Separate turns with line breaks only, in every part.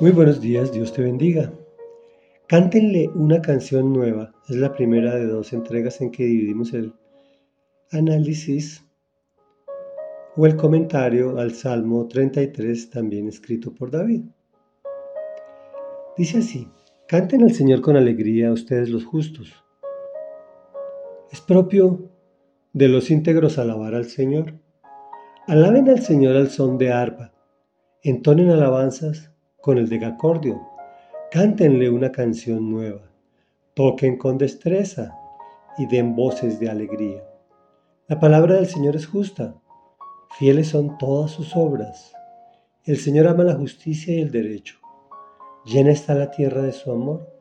Muy buenos días, Dios te bendiga. Cántenle una canción nueva. Es la primera de dos entregas en que dividimos el análisis o el comentario al Salmo 33, también escrito por David. Dice así, canten al Señor con alegría ustedes los justos. Es propio de los íntegros alabar al Señor. Alaben al Señor al son de arpa, entonen alabanzas con el degacordio. Cántenle una canción nueva. Toquen con destreza y den voces de alegría. La palabra del Señor es justa. Fieles son todas sus obras. El Señor ama la justicia y el derecho. Llena está la tierra de su amor.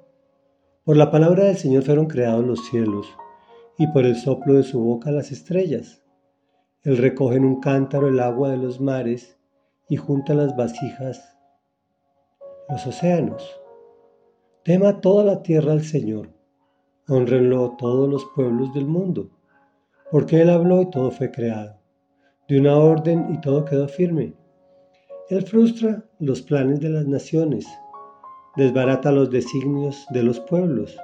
Por la palabra del Señor fueron creados los cielos, y por el soplo de su boca las estrellas. Él recoge en un cántaro el agua de los mares y junta las vasijas los océanos. Tema toda la tierra al Señor, honrenlo todos los pueblos del mundo, porque Él habló y todo fue creado, de una orden y todo quedó firme. Él frustra los planes de las naciones, desbarata los designios de los pueblos,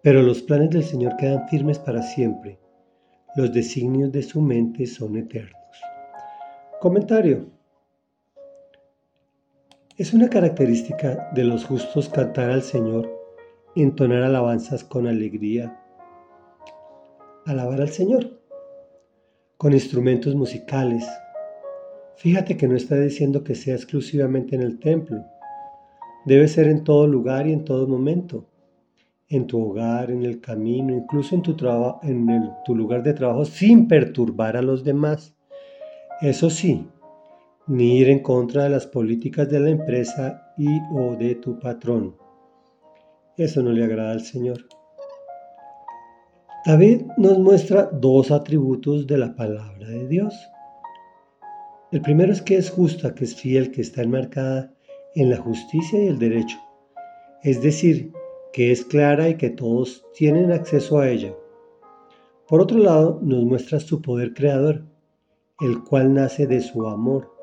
pero los planes del Señor quedan firmes para siempre, los designios de su mente son eternos. Comentario. Es una característica de los justos cantar al Señor, entonar alabanzas con alegría, alabar al Señor con instrumentos musicales. Fíjate que no está diciendo que sea exclusivamente en el templo. Debe ser en todo lugar y en todo momento. En tu hogar, en el camino, incluso en tu, en tu lugar de trabajo, sin perturbar a los demás. Eso sí, ni ir en contra de las políticas de la empresa y o de tu patrón. Eso no le agrada al Señor. David nos muestra dos atributos de la palabra de Dios. El primero es que es justa, que es fiel, que está enmarcada en la justicia y el derecho. Es decir, que es clara y que todos tienen acceso a ella. Por otro lado, nos muestra su poder creador, el cual nace de su amor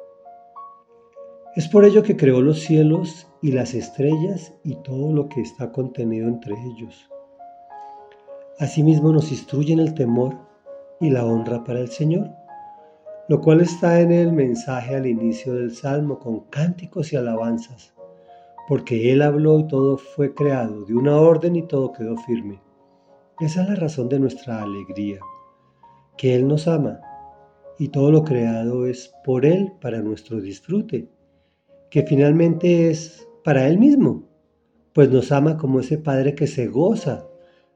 es por ello que creó los cielos y las estrellas y todo lo que está contenido entre ellos. Asimismo nos instruye en el temor y la honra para el Señor, lo cual está en el mensaje al inicio del Salmo con cánticos y alabanzas, porque Él habló y todo fue creado de una orden y todo quedó firme. Esa es la razón de nuestra alegría, que Él nos ama y todo lo creado es por Él para nuestro disfrute que finalmente es para Él mismo, pues nos ama como ese padre que se goza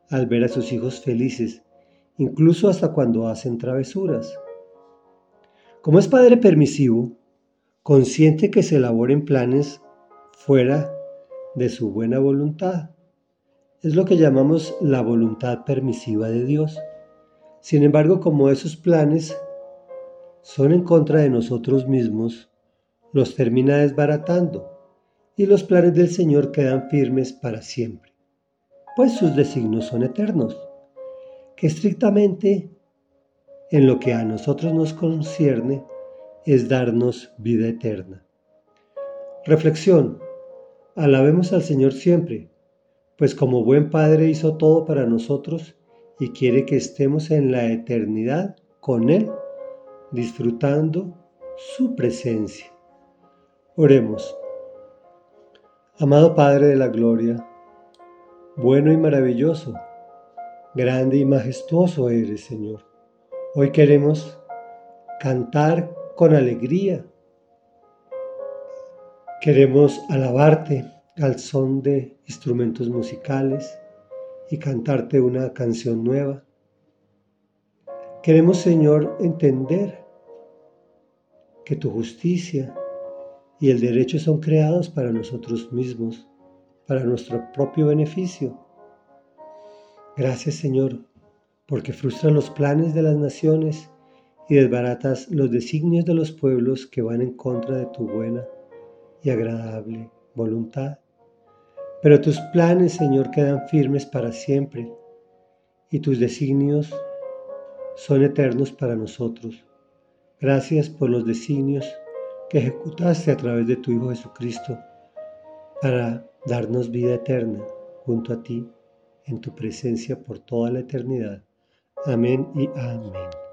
al ver a sus hijos felices, incluso hasta cuando hacen travesuras. Como es padre permisivo, consciente que se elaboren planes fuera de su buena voluntad. Es lo que llamamos la voluntad permisiva de Dios. Sin embargo, como esos planes son en contra de nosotros mismos, los termina desbaratando y los planes del Señor quedan firmes para siempre, pues sus designios son eternos, que estrictamente en lo que a nosotros nos concierne es darnos vida eterna. Reflexión. Alabemos al Señor siempre, pues como buen Padre hizo todo para nosotros y quiere que estemos en la eternidad con Él, disfrutando su presencia. Oremos. Amado Padre de la Gloria, bueno y maravilloso, grande y majestuoso eres, Señor. Hoy queremos cantar con alegría. Queremos alabarte al son de instrumentos musicales y cantarte una canción nueva. Queremos, Señor, entender que tu justicia y el derecho son creados para nosotros mismos, para nuestro propio beneficio. Gracias Señor, porque frustras los planes de las naciones y desbaratas los designios de los pueblos que van en contra de tu buena y agradable voluntad. Pero tus planes, Señor, quedan firmes para siempre y tus designios son eternos para nosotros. Gracias por los designios que ejecutaste a través de tu Hijo Jesucristo para darnos vida eterna junto a ti, en tu presencia por toda la eternidad. Amén y amén.